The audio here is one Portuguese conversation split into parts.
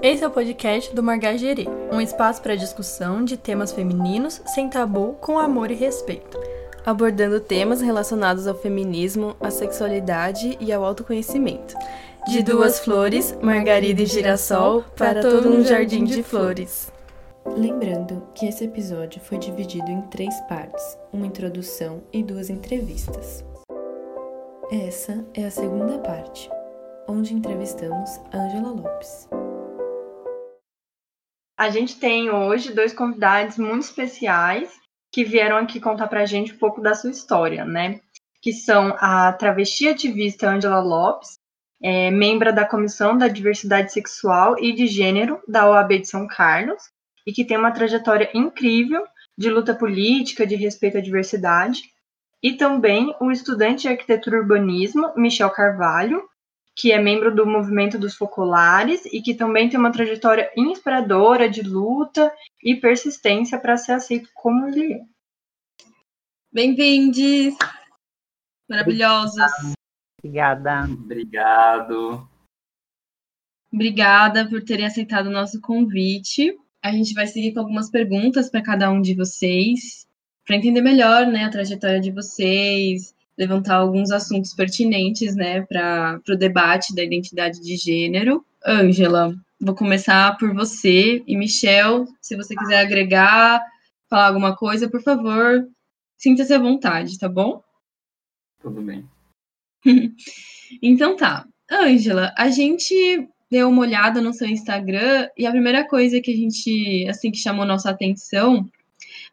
Esse é o podcast do Margagerê, um espaço para discussão de temas femininos sem tabu, com amor e respeito, abordando temas relacionados ao feminismo, à sexualidade e ao autoconhecimento. De duas flores, margarida e girassol, para todo um jardim de flores. Lembrando que esse episódio foi dividido em três partes, uma introdução e duas entrevistas. Essa é a segunda parte, onde entrevistamos Angela Lopes. A gente tem hoje dois convidados muito especiais que vieram aqui contar pra gente um pouco da sua história, né? Que são a travesti ativista Angela Lopes, é, membro da Comissão da Diversidade Sexual e de Gênero da OAB de São Carlos, e que tem uma trajetória incrível de luta política, de respeito à diversidade, e também o estudante de arquitetura e urbanismo, Michel Carvalho, que é membro do movimento dos focolares e que também tem uma trajetória inspiradora de luta e persistência para ser aceito como ele é. Bem-vindos! Maravilhosos! Obrigada. Obrigado. Obrigada por terem aceitado o nosso convite. A gente vai seguir com algumas perguntas para cada um de vocês, para entender melhor né, a trajetória de vocês, levantar alguns assuntos pertinentes né, para o debate da identidade de gênero. Ângela, vou começar por você. E Michel, se você quiser agregar, falar alguma coisa, por favor, sinta-se à vontade, tá bom? Tudo bem. então tá. Ângela, a gente deu uma olhada no seu Instagram e a primeira coisa que a gente, assim, que chamou nossa atenção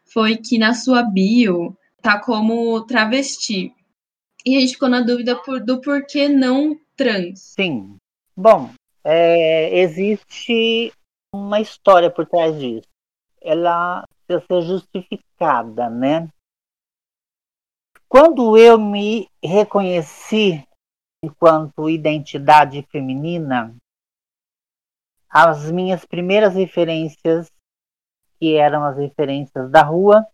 foi que na sua bio tá como travesti. E a gente ficou na dúvida por, do porquê não trans. Sim. Bom, é, existe uma história por trás disso. Ela precisa ser justificada, né? Quando eu me reconheci enquanto identidade feminina, as minhas primeiras referências, que eram as referências da rua,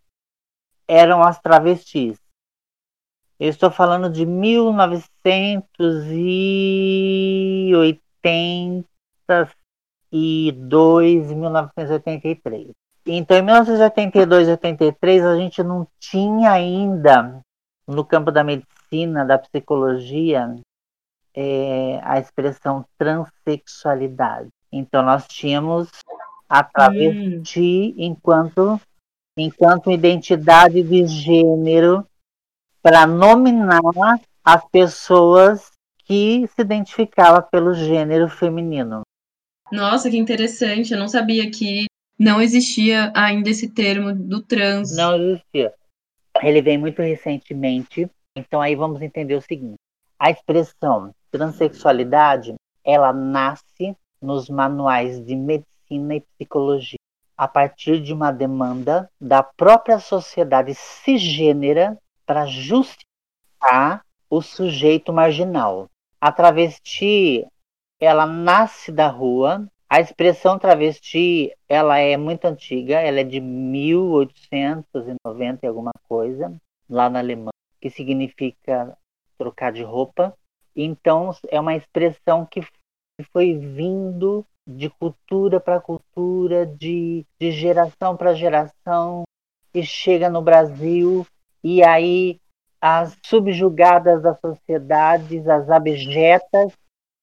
eram as travestis. Eu estou falando de 1982, 1983. Então, em 1982 e 83, a gente não tinha ainda, no campo da medicina, da psicologia, é, a expressão transexualidade. Então, nós tínhamos a travesti hum. enquanto, enquanto identidade de gênero para nominar as pessoas que se identificavam pelo gênero feminino. Nossa, que interessante. Eu não sabia que não existia ainda esse termo do trans. Não existia. Ele vem muito recentemente. Então aí vamos entender o seguinte. A expressão transexualidade, ela nasce nos manuais de medicina e psicologia a partir de uma demanda da própria sociedade cisgênera para justificar o sujeito marginal. A travesti, ela nasce da rua. A expressão travesti, ela é muito antiga, ela é de 1890 e alguma coisa, lá na Alemanha, que significa trocar de roupa. Então, é uma expressão que foi vindo de cultura para cultura, de, de geração para geração, e chega no Brasil e aí as subjugadas das sociedades, as abjetas,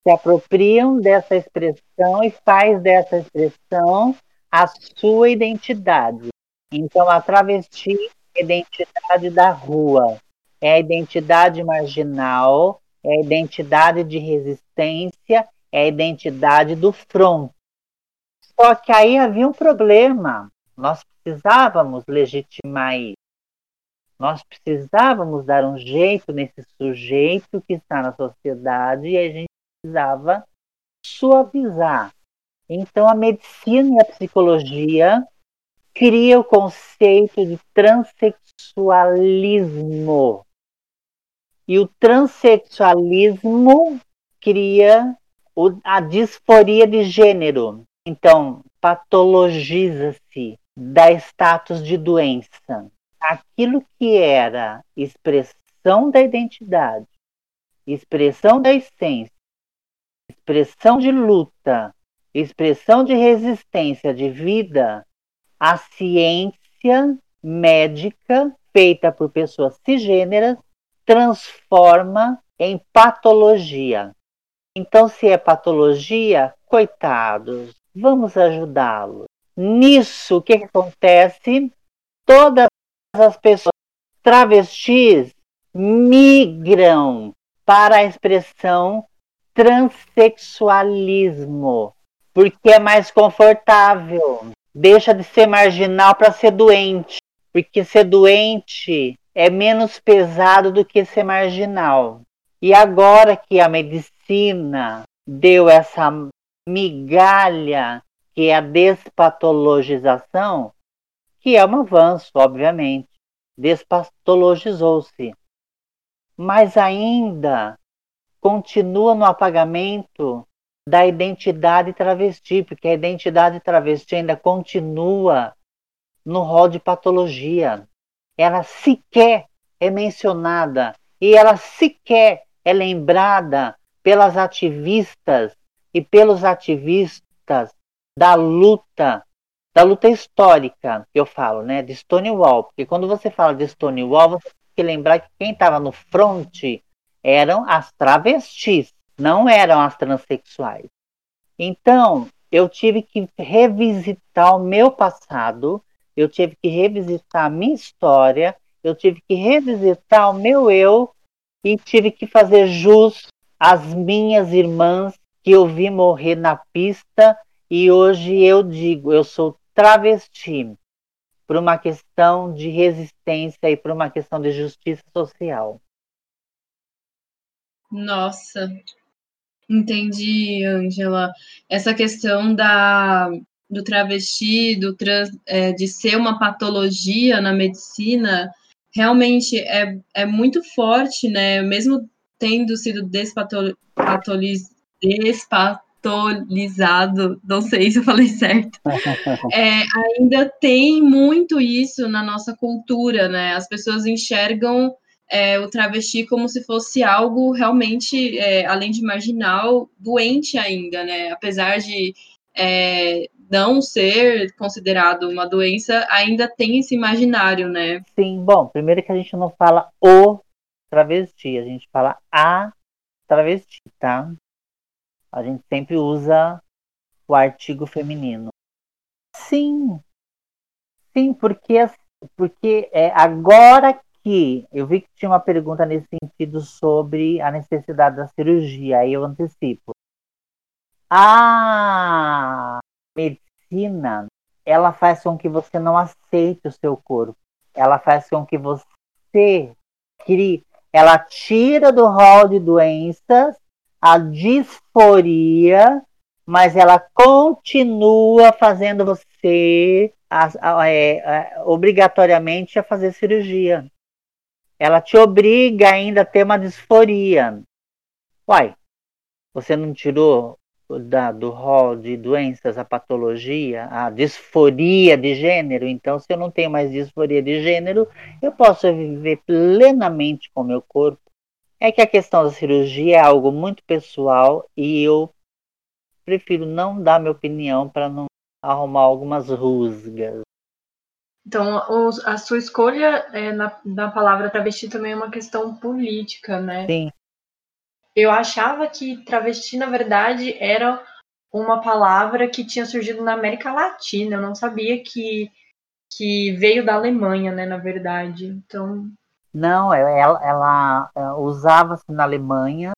se apropriam dessa expressão e faz dessa expressão a sua identidade. Então, a travesti é a identidade da rua, é a identidade marginal, é a identidade de resistência, é a identidade do front. Só que aí havia um problema. Nós precisávamos legitimar isso. Nós precisávamos dar um jeito nesse sujeito que está na sociedade e a gente precisava suavizar. Então, a medicina e a psicologia cria o conceito de transexualismo. E o transexualismo cria a disforia de gênero. Então, patologiza-se, dá status de doença aquilo que era expressão da identidade, expressão da essência, expressão de luta, expressão de resistência de vida, a ciência médica feita por pessoas cisgêneras transforma em patologia. Então, se é patologia, coitados, vamos ajudá-los. Nisso, o que, que acontece? Todas as pessoas travestis migram para a expressão transexualismo, porque é mais confortável. Deixa de ser marginal para ser doente, porque ser doente é menos pesado do que ser marginal. E agora que a medicina deu essa migalha que é a despatologização, que é um avanço, obviamente, despatologizou-se. Mas ainda continua no apagamento da identidade travesti, porque a identidade travesti ainda continua no rol de patologia. Ela sequer é mencionada e ela sequer é lembrada pelas ativistas e pelos ativistas da luta, da luta histórica, que eu falo, né, de Stonewall, porque quando você fala de Stonewall, você tem que lembrar que quem estava no fronte eram as travestis, não eram as transexuais. Então, eu tive que revisitar o meu passado, eu tive que revisitar a minha história, eu tive que revisitar o meu eu e tive que fazer jus às minhas irmãs que eu vi morrer na pista e hoje eu digo, eu sou travesti por uma questão de resistência e por uma questão de justiça social. Nossa, entendi, Angela. Essa questão da, do travesti, do trans, é, de ser uma patologia na medicina, realmente é, é muito forte, né? Mesmo tendo sido despatolizado, despatolizado, não sei se eu falei certo, é, ainda tem muito isso na nossa cultura, né? As pessoas enxergam é, o travesti como se fosse algo realmente, é, além de marginal, doente ainda, né? Apesar de é, não ser considerado uma doença, ainda tem esse imaginário, né? Sim, bom, primeiro que a gente não fala o travesti, a gente fala a travesti, tá? A gente sempre usa o artigo feminino. Sim, sim, porque, porque é, agora que eu vi que tinha uma pergunta nesse sentido sobre a necessidade da cirurgia, aí eu antecipo. A medicina, ela faz com que você não aceite o seu corpo. Ela faz com que você crie, ela tira do rol de doenças a disforia, mas ela continua fazendo você a, a, é, a, obrigatoriamente a fazer cirurgia ela te obriga ainda a ter uma disforia. Uai, você não tirou da, do rol de doenças a patologia, a disforia de gênero? Então, se eu não tenho mais disforia de gênero, eu posso viver plenamente com meu corpo. É que a questão da cirurgia é algo muito pessoal e eu prefiro não dar minha opinião para não arrumar algumas rusgas. Então, a sua escolha é, na, na palavra travesti também é uma questão política, né? Sim. Eu achava que travesti, na verdade, era uma palavra que tinha surgido na América Latina. Eu não sabia que, que veio da Alemanha, né, na verdade. Então. Não, é, ela, ela é, usava-se na Alemanha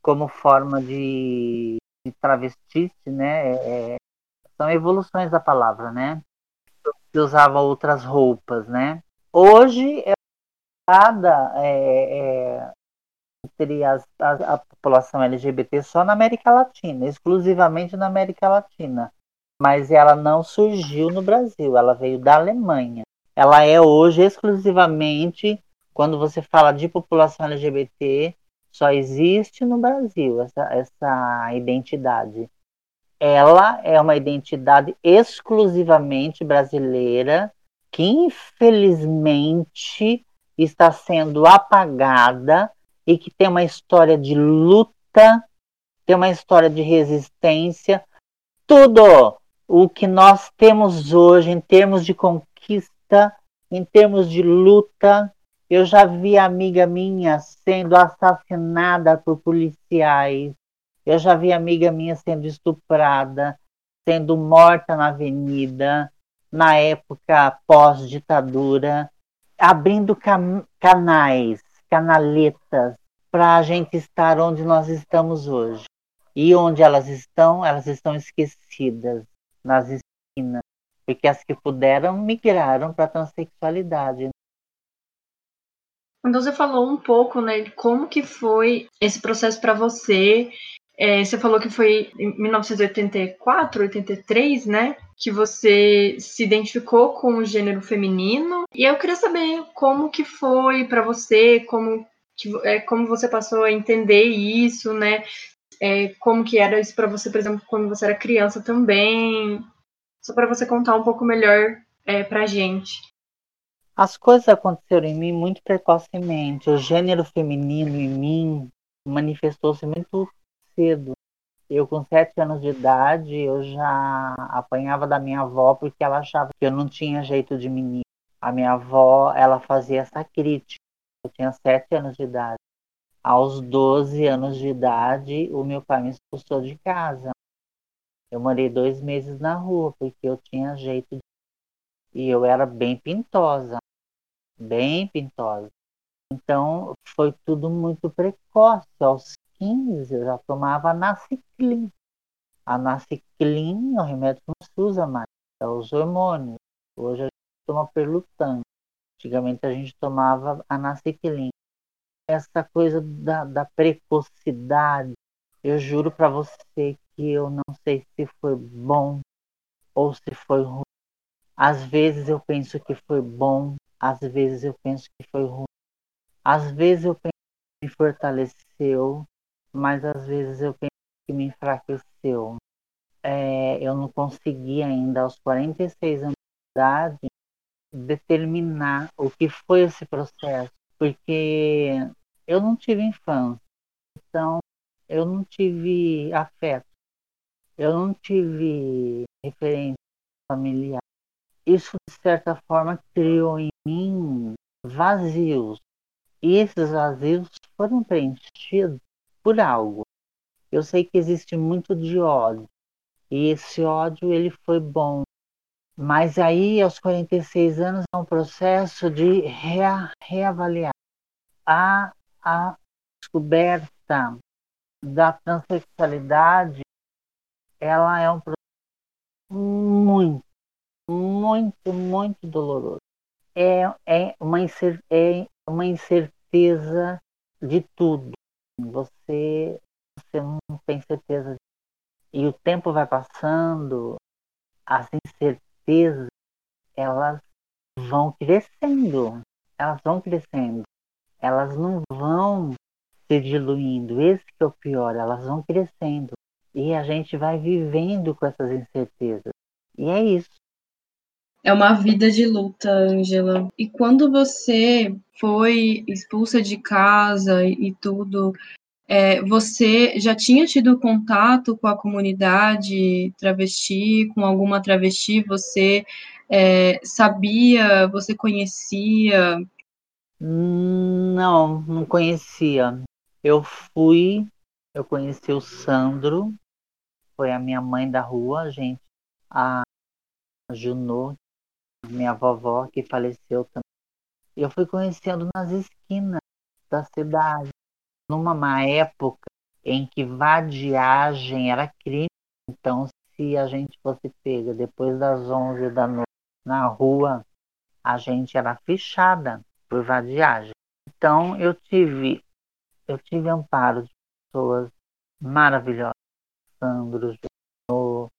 como forma de, de travesti, né? É, são evoluções da palavra, né? que usava outras roupas, né? Hoje é usada é, é, entre as, a, a, população LGBT só na América Latina, exclusivamente na América Latina. Mas ela não surgiu no Brasil, ela veio da Alemanha. Ela é hoje exclusivamente, quando você fala de população LGBT, só existe no Brasil essa, essa identidade. Ela é uma identidade exclusivamente brasileira que infelizmente está sendo apagada e que tem uma história de luta, tem uma história de resistência. Tudo o que nós temos hoje em termos de conquista, em termos de luta. Eu já vi amiga minha sendo assassinada por policiais. Eu já vi amiga minha sendo estuprada, sendo morta na avenida, na época pós-ditadura, abrindo can canais, canaletas, para a gente estar onde nós estamos hoje. E onde elas estão, elas estão esquecidas nas esquinas, porque as que puderam migraram para a transexualidade. Então você falou um pouco, né, de como que foi esse processo para você. É, você falou que foi em 1984, 83, né, que você se identificou com o gênero feminino. E eu queria saber como que foi para você, como que, é, como você passou a entender isso, né? É, como que era isso para você, por exemplo, quando você era criança também. Só para você contar um pouco melhor é, para gente. As coisas aconteceram em mim muito precocemente. O gênero feminino em mim manifestou-se muito cedo. Eu, com sete anos de idade, eu já apanhava da minha avó porque ela achava que eu não tinha jeito de menino. A minha avó, ela fazia essa crítica. Eu tinha sete anos de idade. Aos 12 anos de idade, o meu pai me expulsou de casa. Eu morei dois meses na rua porque eu tinha jeito de... e eu era bem pintosa, bem pintosa. Então foi tudo muito precoce. Aos 15 eu já tomava Anaciclin. Anaciclin é um remédio que não se usa mais, é os hormônios. Hoje a gente toma perlutan. Antigamente a gente tomava Anaciclin. Essa coisa da, da precocidade, eu juro para você que eu não sei se foi bom ou se foi ruim. Às vezes eu penso que foi bom, às vezes eu penso que foi ruim. Às vezes eu penso que me fortaleceu, mas às vezes eu penso que me enfraqueceu. É, eu não consegui ainda, aos 46 anos de idade, determinar o que foi esse processo, porque eu não tive infância, então eu não tive afeto eu não tive referência familiar. Isso, de certa forma, criou em mim vazios. E esses vazios foram preenchidos por algo. Eu sei que existe muito de ódio. E esse ódio, ele foi bom. Mas aí, aos 46 anos, é um processo de rea reavaliar. A, a descoberta da transexualidade ela é um processo muito, muito, muito doloroso. É, é, uma, é uma incerteza de tudo. Você, você não tem certeza. E o tempo vai passando, as incertezas, elas vão crescendo. Elas vão crescendo. Elas não vão se diluindo. Esse que é o pior, elas vão crescendo. E a gente vai vivendo com essas incertezas. E é isso. É uma vida de luta, Angela. E quando você foi expulsa de casa e tudo, é, você já tinha tido contato com a comunidade travesti, com alguma travesti? Você é, sabia, você conhecia? Não, não conhecia. Eu fui, eu conheci o Sandro, foi a minha mãe da rua, gente, a Junô, minha vovó, que faleceu também. Eu fui conhecendo nas esquinas da cidade, numa época em que vadiagem era crime. Então, se a gente fosse pega depois das 11 da noite na rua, a gente era fichada por vadiagem. Então, eu tive, eu tive amparo de pessoas maravilhosas Sandro Junô,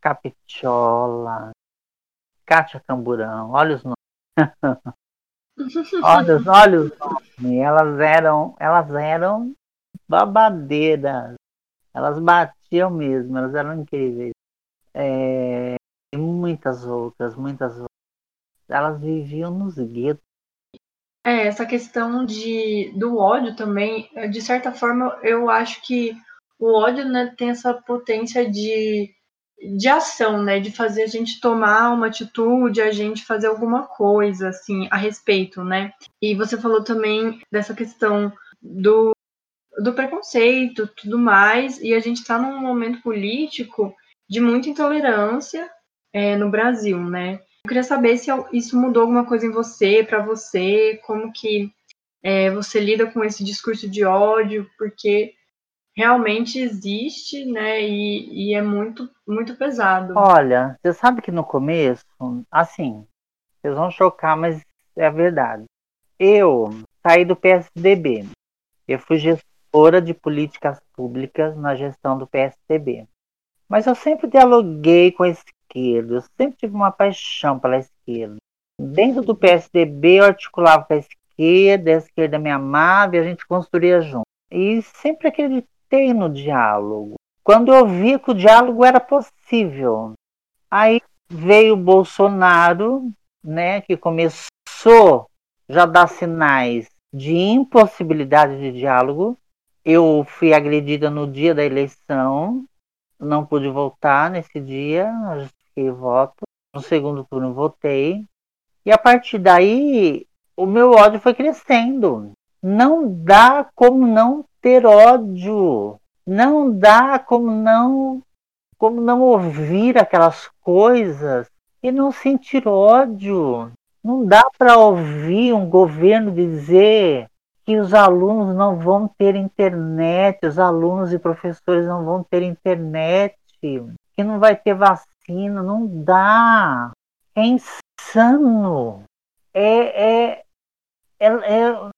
Capitiola, Kátia Camburão, olha os nomes. olha, olha os nomes. Elas eram, elas eram babadeiras. Elas batiam mesmo, elas eram incríveis. É, e muitas outras, muitas outras. Elas viviam nos guetos. É, essa questão de, do ódio também, de certa forma, eu acho que o ódio né, tem essa potência de de ação, né, de fazer a gente tomar uma atitude, a gente fazer alguma coisa assim a respeito, né? E você falou também dessa questão do, do preconceito, tudo mais, e a gente está num momento político de muita intolerância é, no Brasil, né? Eu queria saber se isso mudou alguma coisa em você, para você, como que é, você lida com esse discurso de ódio, porque realmente existe, né? E, e, é muito, muito pesado. Olha, você sabe que no começo, assim, vocês vão chocar, mas é a verdade. Eu saí do PSDB. Eu fui gestora de políticas públicas na gestão do PSDB. Mas eu sempre dialoguei com a esquerda, eu sempre tive uma paixão pela esquerda. Dentro do PSDB eu articulava com a esquerda, a esquerda me amava e a gente construía junto. E sempre acreditei no diálogo. Quando eu vi que o diálogo era possível. Aí veio o Bolsonaro, né, que começou já a dar sinais de impossibilidade de diálogo. Eu fui agredida no dia da eleição, não pude votar nesse dia, justifiquei voto. No segundo turno votei. E a partir daí, o meu ódio foi crescendo. Não dá como não ter ódio. Não dá como não como não ouvir aquelas coisas e não sentir ódio. Não dá para ouvir um governo dizer que os alunos não vão ter internet, os alunos e professores não vão ter internet, que não vai ter vacina. Não dá. É insano. É, é, é, é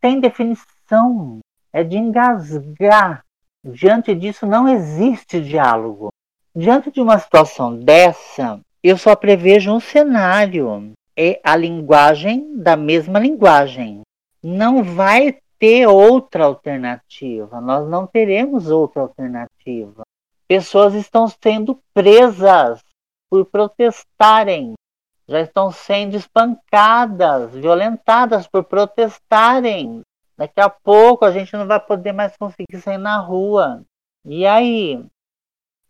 tem definição é de engasgar. Diante disso não existe diálogo. Diante de uma situação dessa, eu só prevejo um cenário. É a linguagem da mesma linguagem. Não vai ter outra alternativa. Nós não teremos outra alternativa. Pessoas estão sendo presas por protestarem. Já estão sendo espancadas, violentadas por protestarem. Daqui a pouco a gente não vai poder mais conseguir sair na rua. E aí?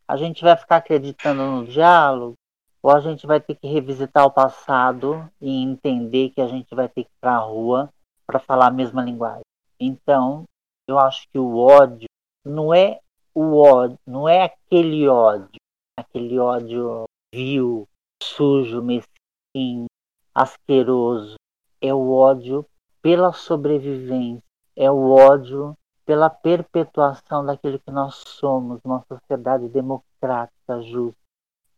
A gente vai ficar acreditando no diálogo? Ou a gente vai ter que revisitar o passado e entender que a gente vai ter que ir para a rua para falar a mesma linguagem? Então, eu acho que o ódio não é o ódio, não é aquele ódio, aquele ódio vil, sujo, mesquinho, asqueroso. É o ódio pela sobrevivência, é o ódio pela perpetuação daquilo que nós somos, uma sociedade democrática, justa.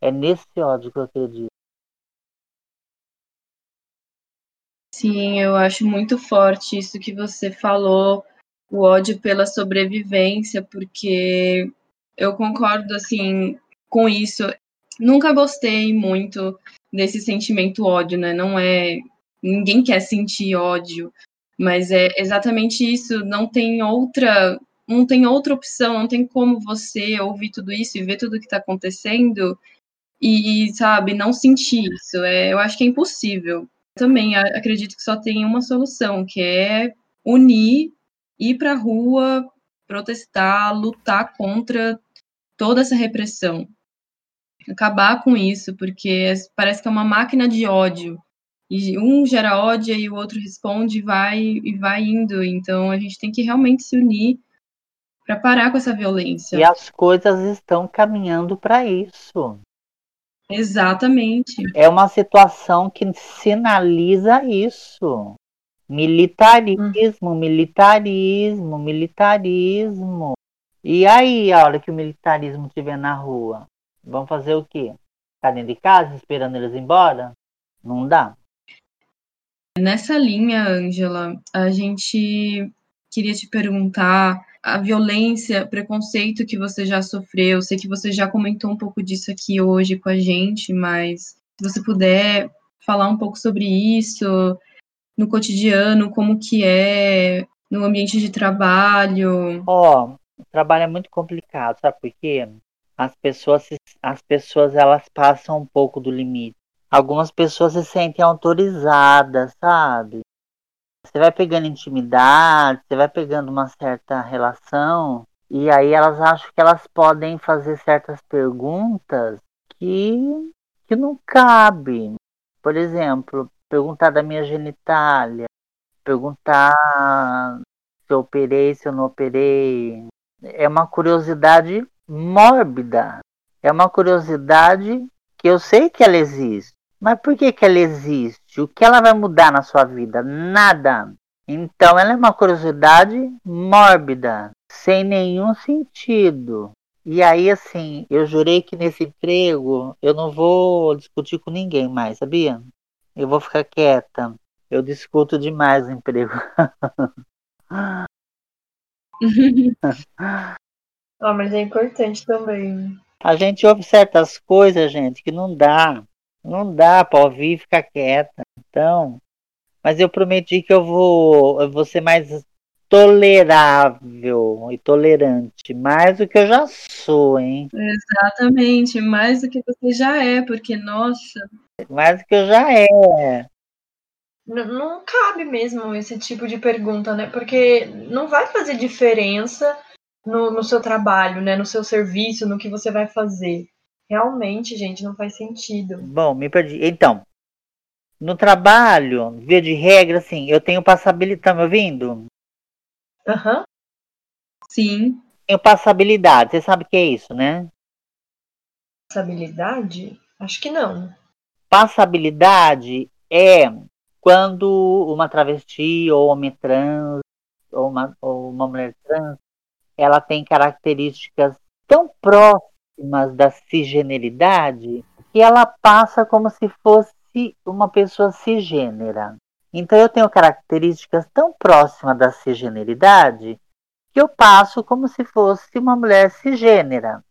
É nesse ódio que eu acredito. Sim, eu acho muito forte isso que você falou, o ódio pela sobrevivência, porque eu concordo assim com isso. Nunca gostei muito desse sentimento ódio, né? Não é ninguém quer sentir ódio, mas é exatamente isso, não tem outra, não tem outra opção, não tem como você ouvir tudo isso e ver tudo que está acontecendo e, sabe, não sentir isso. É, eu acho que é impossível. Também acredito que só tem uma solução, que é unir, ir para a rua, protestar, lutar contra toda essa repressão. Acabar com isso, porque parece que é uma máquina de ódio e um gera ódio e o outro responde e vai e vai indo. Então a gente tem que realmente se unir para parar com essa violência. E as coisas estão caminhando para isso. Exatamente. É uma situação que sinaliza isso. Militarismo, hum. militarismo, militarismo. E aí, a hora que o militarismo estiver na rua, vão fazer o quê? Ficar dentro de casa esperando eles embora? Não dá. Nessa linha, Angela, a gente queria te perguntar a violência, preconceito que você já sofreu. Sei que você já comentou um pouco disso aqui hoje com a gente, mas se você puder falar um pouco sobre isso no cotidiano, como que é no ambiente de trabalho. Ó, oh, o trabalho é muito complicado, sabe por quê? As pessoas, as pessoas elas passam um pouco do limite algumas pessoas se sentem autorizadas, sabe? Você vai pegando intimidade, você vai pegando uma certa relação E aí elas acham que elas podem fazer certas perguntas que, que não cabem. Por exemplo, perguntar da minha genitália, perguntar se eu operei, se eu não operei. É uma curiosidade mórbida. É uma curiosidade que eu sei que ela existe. Mas por que, que ela existe? O que ela vai mudar na sua vida? Nada. Então ela é uma curiosidade mórbida, sem nenhum sentido. E aí, assim, eu jurei que nesse emprego eu não vou discutir com ninguém mais, sabia? Eu vou ficar quieta. Eu discuto demais no emprego. oh, mas é importante também. A gente ouve certas coisas, gente, que não dá. Não dá para ouvir e ficar quieta. Então, mas eu prometi que eu vou, eu vou ser mais tolerável e tolerante, mais do que eu já sou, hein? Exatamente, mais do que você já é, porque, nossa. Mais do que eu já é. Não, não cabe mesmo esse tipo de pergunta, né? Porque não vai fazer diferença no, no seu trabalho, né? No seu serviço, no que você vai fazer. Realmente, gente, não faz sentido. Bom, me perdi. Então, no trabalho, via de regra, assim, eu tenho passabilidade. Tá me ouvindo? Aham. Uhum. Sim. Tenho passabilidade. Você sabe o que é isso, né? Passabilidade? Acho que não. Passabilidade é quando uma travesti ou homem trans ou uma, ou uma mulher trans ela tem características tão próximas da cisgeneridade que ela passa como se fosse uma pessoa cisgênera. Então eu tenho características tão próximas da cisgeneridade que eu passo como se fosse uma mulher cisgênera.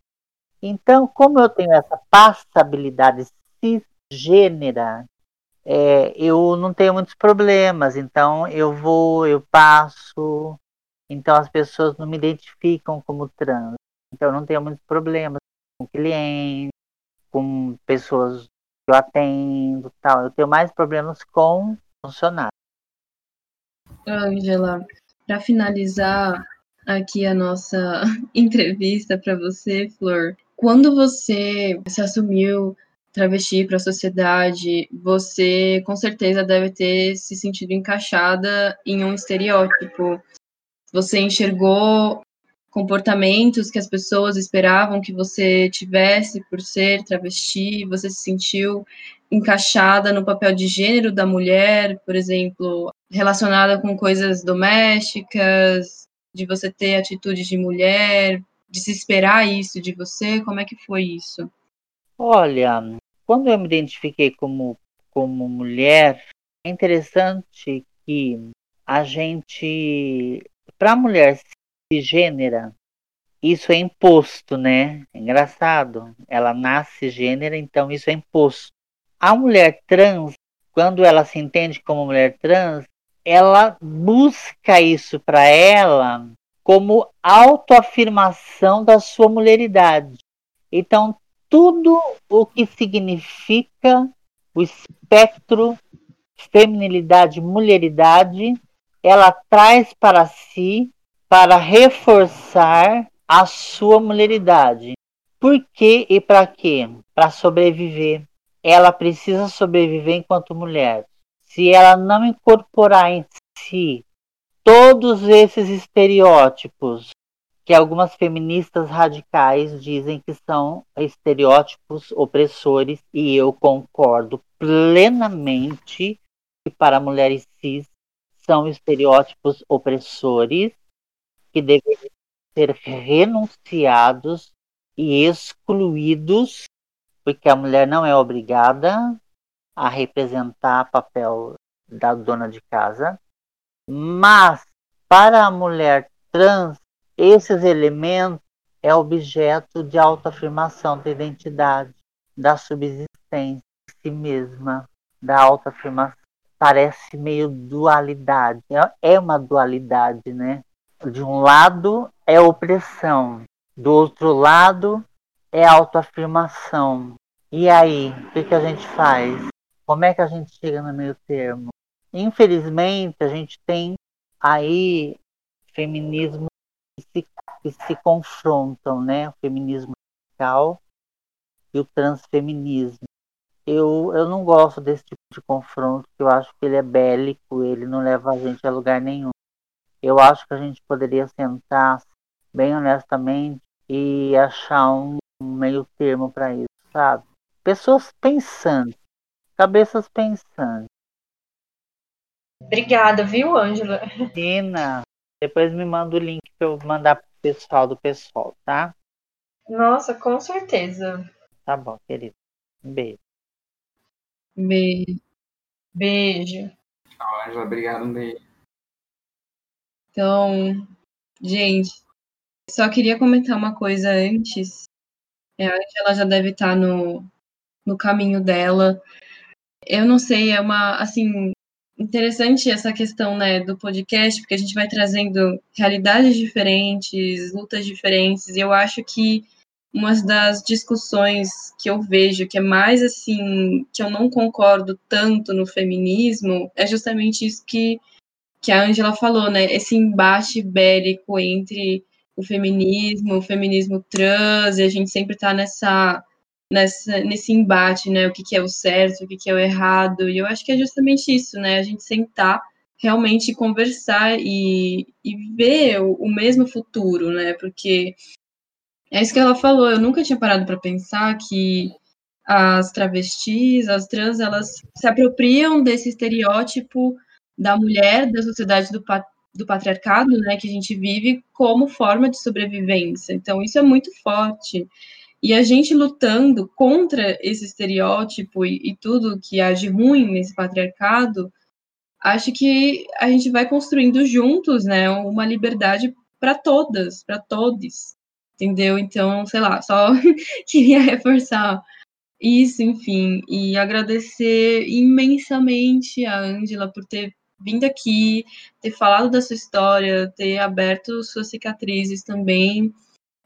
Então, como eu tenho essa passabilidade cisgênera, é, eu não tenho muitos problemas. Então, eu vou, eu passo. Então, as pessoas não me identificam como trans. Então, eu não tenho muitos problemas com clientes, com pessoas que eu atendo, tal. Eu tenho mais problemas com funcionários. Angela, para finalizar aqui a nossa entrevista para você, Flor, quando você se assumiu travesti para a sociedade, você com certeza deve ter se sentido encaixada em um estereótipo. Você enxergou comportamentos que as pessoas esperavam que você tivesse por ser travesti, você se sentiu encaixada no papel de gênero da mulher, por exemplo, relacionada com coisas domésticas, de você ter atitudes de mulher, de se esperar isso de você, como é que foi isso? Olha, quando eu me identifiquei como, como mulher, é interessante que a gente, para a mulher cisgênera, isso é imposto, né? É engraçado. Ela nasce gênera, então isso é imposto. A mulher trans, quando ela se entende como mulher trans, ela busca isso para ela como autoafirmação da sua mulheridade. Então, tudo o que significa o espectro feminilidade, mulheridade, ela traz para si para reforçar a sua mulheridade. Por quê e para quê? Para sobreviver. Ela precisa sobreviver enquanto mulher. Se ela não incorporar em si todos esses estereótipos que algumas feministas radicais dizem que são estereótipos opressores, e eu concordo plenamente que para mulheres cis são estereótipos opressores que deveriam ser renunciados e excluídos, porque a mulher não é obrigada a representar papel da dona de casa, mas para a mulher trans, esses elementos é objeto de autoafirmação da identidade, da subsistência de si mesma, da autoafirmação. Parece meio dualidade, é, é uma dualidade, né? de um lado é opressão, do outro lado é autoafirmação. E aí, o que, que a gente faz? Como é que a gente chega no meio termo? Infelizmente, a gente tem aí feminismo que se, que se confrontam, né? O feminismo radical e o transfeminismo. Eu, eu não gosto desse tipo de confronto, eu acho que ele é bélico, ele não leva a gente a lugar nenhum. Eu acho que a gente poderia sentar bem honestamente e achar um meio termo para isso, sabe? Pessoas pensando, cabeças pensando. Obrigada, viu, Ângela? Tina, depois me manda o link para eu mandar pro pessoal do pessoal, tá? Nossa, com certeza. Tá bom, querido. Um beijo. Beijo. Beijo. Tchau, Ângela. Obrigado. Um beijo. Então, gente, só queria comentar uma coisa antes. É, a Angela já deve estar no, no caminho dela. Eu não sei, é uma, assim, interessante essa questão, né, do podcast, porque a gente vai trazendo realidades diferentes, lutas diferentes, e eu acho que uma das discussões que eu vejo que é mais assim, que eu não concordo tanto no feminismo, é justamente isso que, que a Angela falou, né? Esse embate bélico entre o feminismo, o feminismo trans, e a gente sempre tá nessa, nessa nesse embate, né? O que, que é o certo, o que, que é o errado, e eu acho que é justamente isso, né? A gente sentar realmente conversar e, e ver o, o mesmo futuro, né? Porque é isso que ela falou. Eu nunca tinha parado para pensar que as travestis, as trans, elas se apropriam desse estereótipo da mulher, da sociedade do, do patriarcado, né, que a gente vive, como forma de sobrevivência. Então, isso é muito forte. E a gente lutando contra esse estereótipo e, e tudo que há de ruim nesse patriarcado, acho que a gente vai construindo juntos, né, uma liberdade para todas, para todos entendeu? Então, sei lá, só queria reforçar isso, enfim, e agradecer imensamente a Ângela por ter vindo aqui, ter falado da sua história, ter aberto suas cicatrizes também.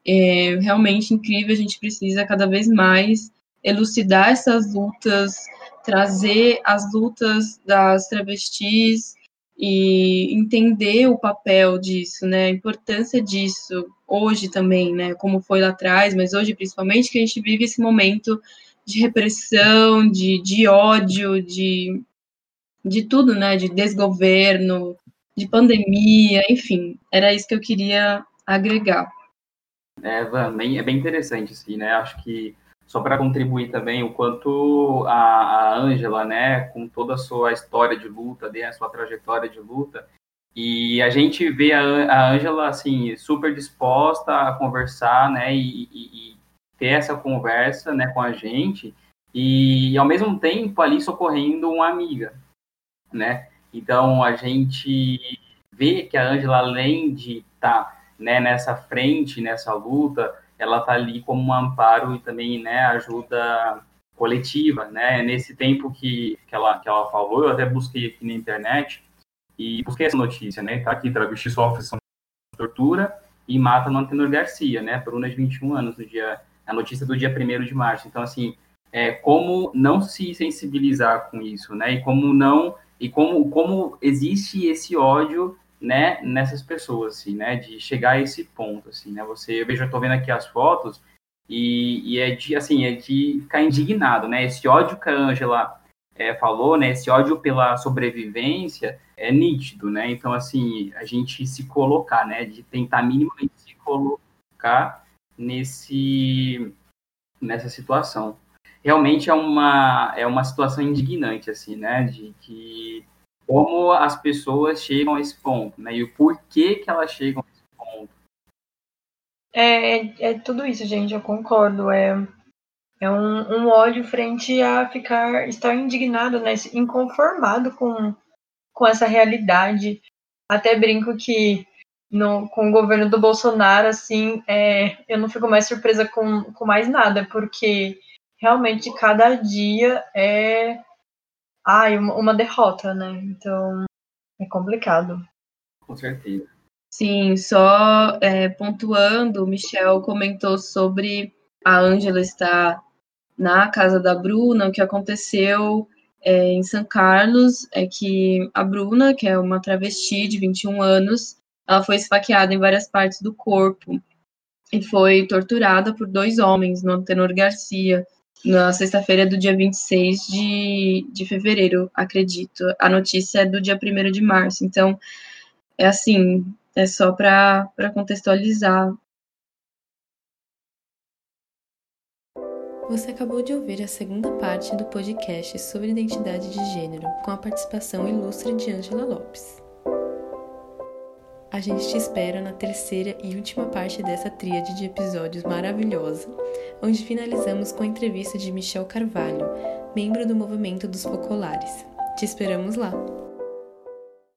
É realmente incrível, a gente precisa cada vez mais elucidar essas lutas, trazer as lutas das travestis e entender o papel disso, né, a importância disso hoje também, né, como foi lá atrás, mas hoje principalmente que a gente vive esse momento de repressão, de, de ódio, de, de tudo, né, de desgoverno, de pandemia, enfim, era isso que eu queria agregar. É, Van, bem, é bem interessante, assim, né, acho que só para contribuir também o quanto a Ângela, né, com toda a sua história de luta, né, a sua trajetória de luta, e a gente vê a Ângela, assim, super disposta a conversar, né, e, e, e, ter essa conversa, né, com a gente, e ao mesmo tempo ali socorrendo uma amiga, né, então a gente vê que a Ângela, além de estar, tá, né, nessa frente, nessa luta, ela está ali como um amparo e também né, ajuda coletiva, né? Nesse tempo que, que, ela, que ela falou, eu até busquei aqui na internet e busquei essa notícia, né? Tá aqui, travesti sofre tortura e mata no Antenor Garcia, né? Bruna de 21 anos, no dia, a notícia do dia 1 de março. Então, assim, é, como não se sensibilizar com isso, né? E como não... E como, como existe esse ódio né, nessas pessoas, assim, né, de chegar a esse ponto, assim, né, você, eu vejo, eu tô vendo aqui as fotos e, e é de, assim, é de ficar indignado, né, esse ódio que a Angela é, falou, né, esse ódio pela sobrevivência é nítido, né, então, assim, a gente se colocar, né, de tentar minimamente se colocar nesse, nessa situação. Realmente é uma, é uma situação indignante, assim, né, de que como as pessoas chegam a esse ponto, né? E o porquê que elas chegam a esse ponto. É, é tudo isso, gente, eu concordo. É, é um, um ódio frente a ficar, estar indignado, né? Inconformado com, com essa realidade. Até brinco que no, com o governo do Bolsonaro, assim, é, eu não fico mais surpresa com, com mais nada, porque realmente cada dia é ah, uma, uma derrota, né? Então é complicado. Com certeza. Sim, só é, pontuando, o Michel comentou sobre a Ângela estar na casa da Bruna, o que aconteceu é, em São Carlos é que a Bruna, que é uma travesti de 21 anos, ela foi esfaqueada em várias partes do corpo e foi torturada por dois homens no Antenor Garcia na sexta-feira do dia 26 de, de fevereiro, acredito. A notícia é do dia 1 de março, então é assim, é só para contextualizar. Você acabou de ouvir a segunda parte do podcast sobre identidade de gênero, com a participação ilustre de Angela Lopes. A gente te espera na terceira e última parte dessa tríade de episódios maravilhosa, onde finalizamos com a entrevista de Michel Carvalho, membro do movimento dos Focolares. Te esperamos lá!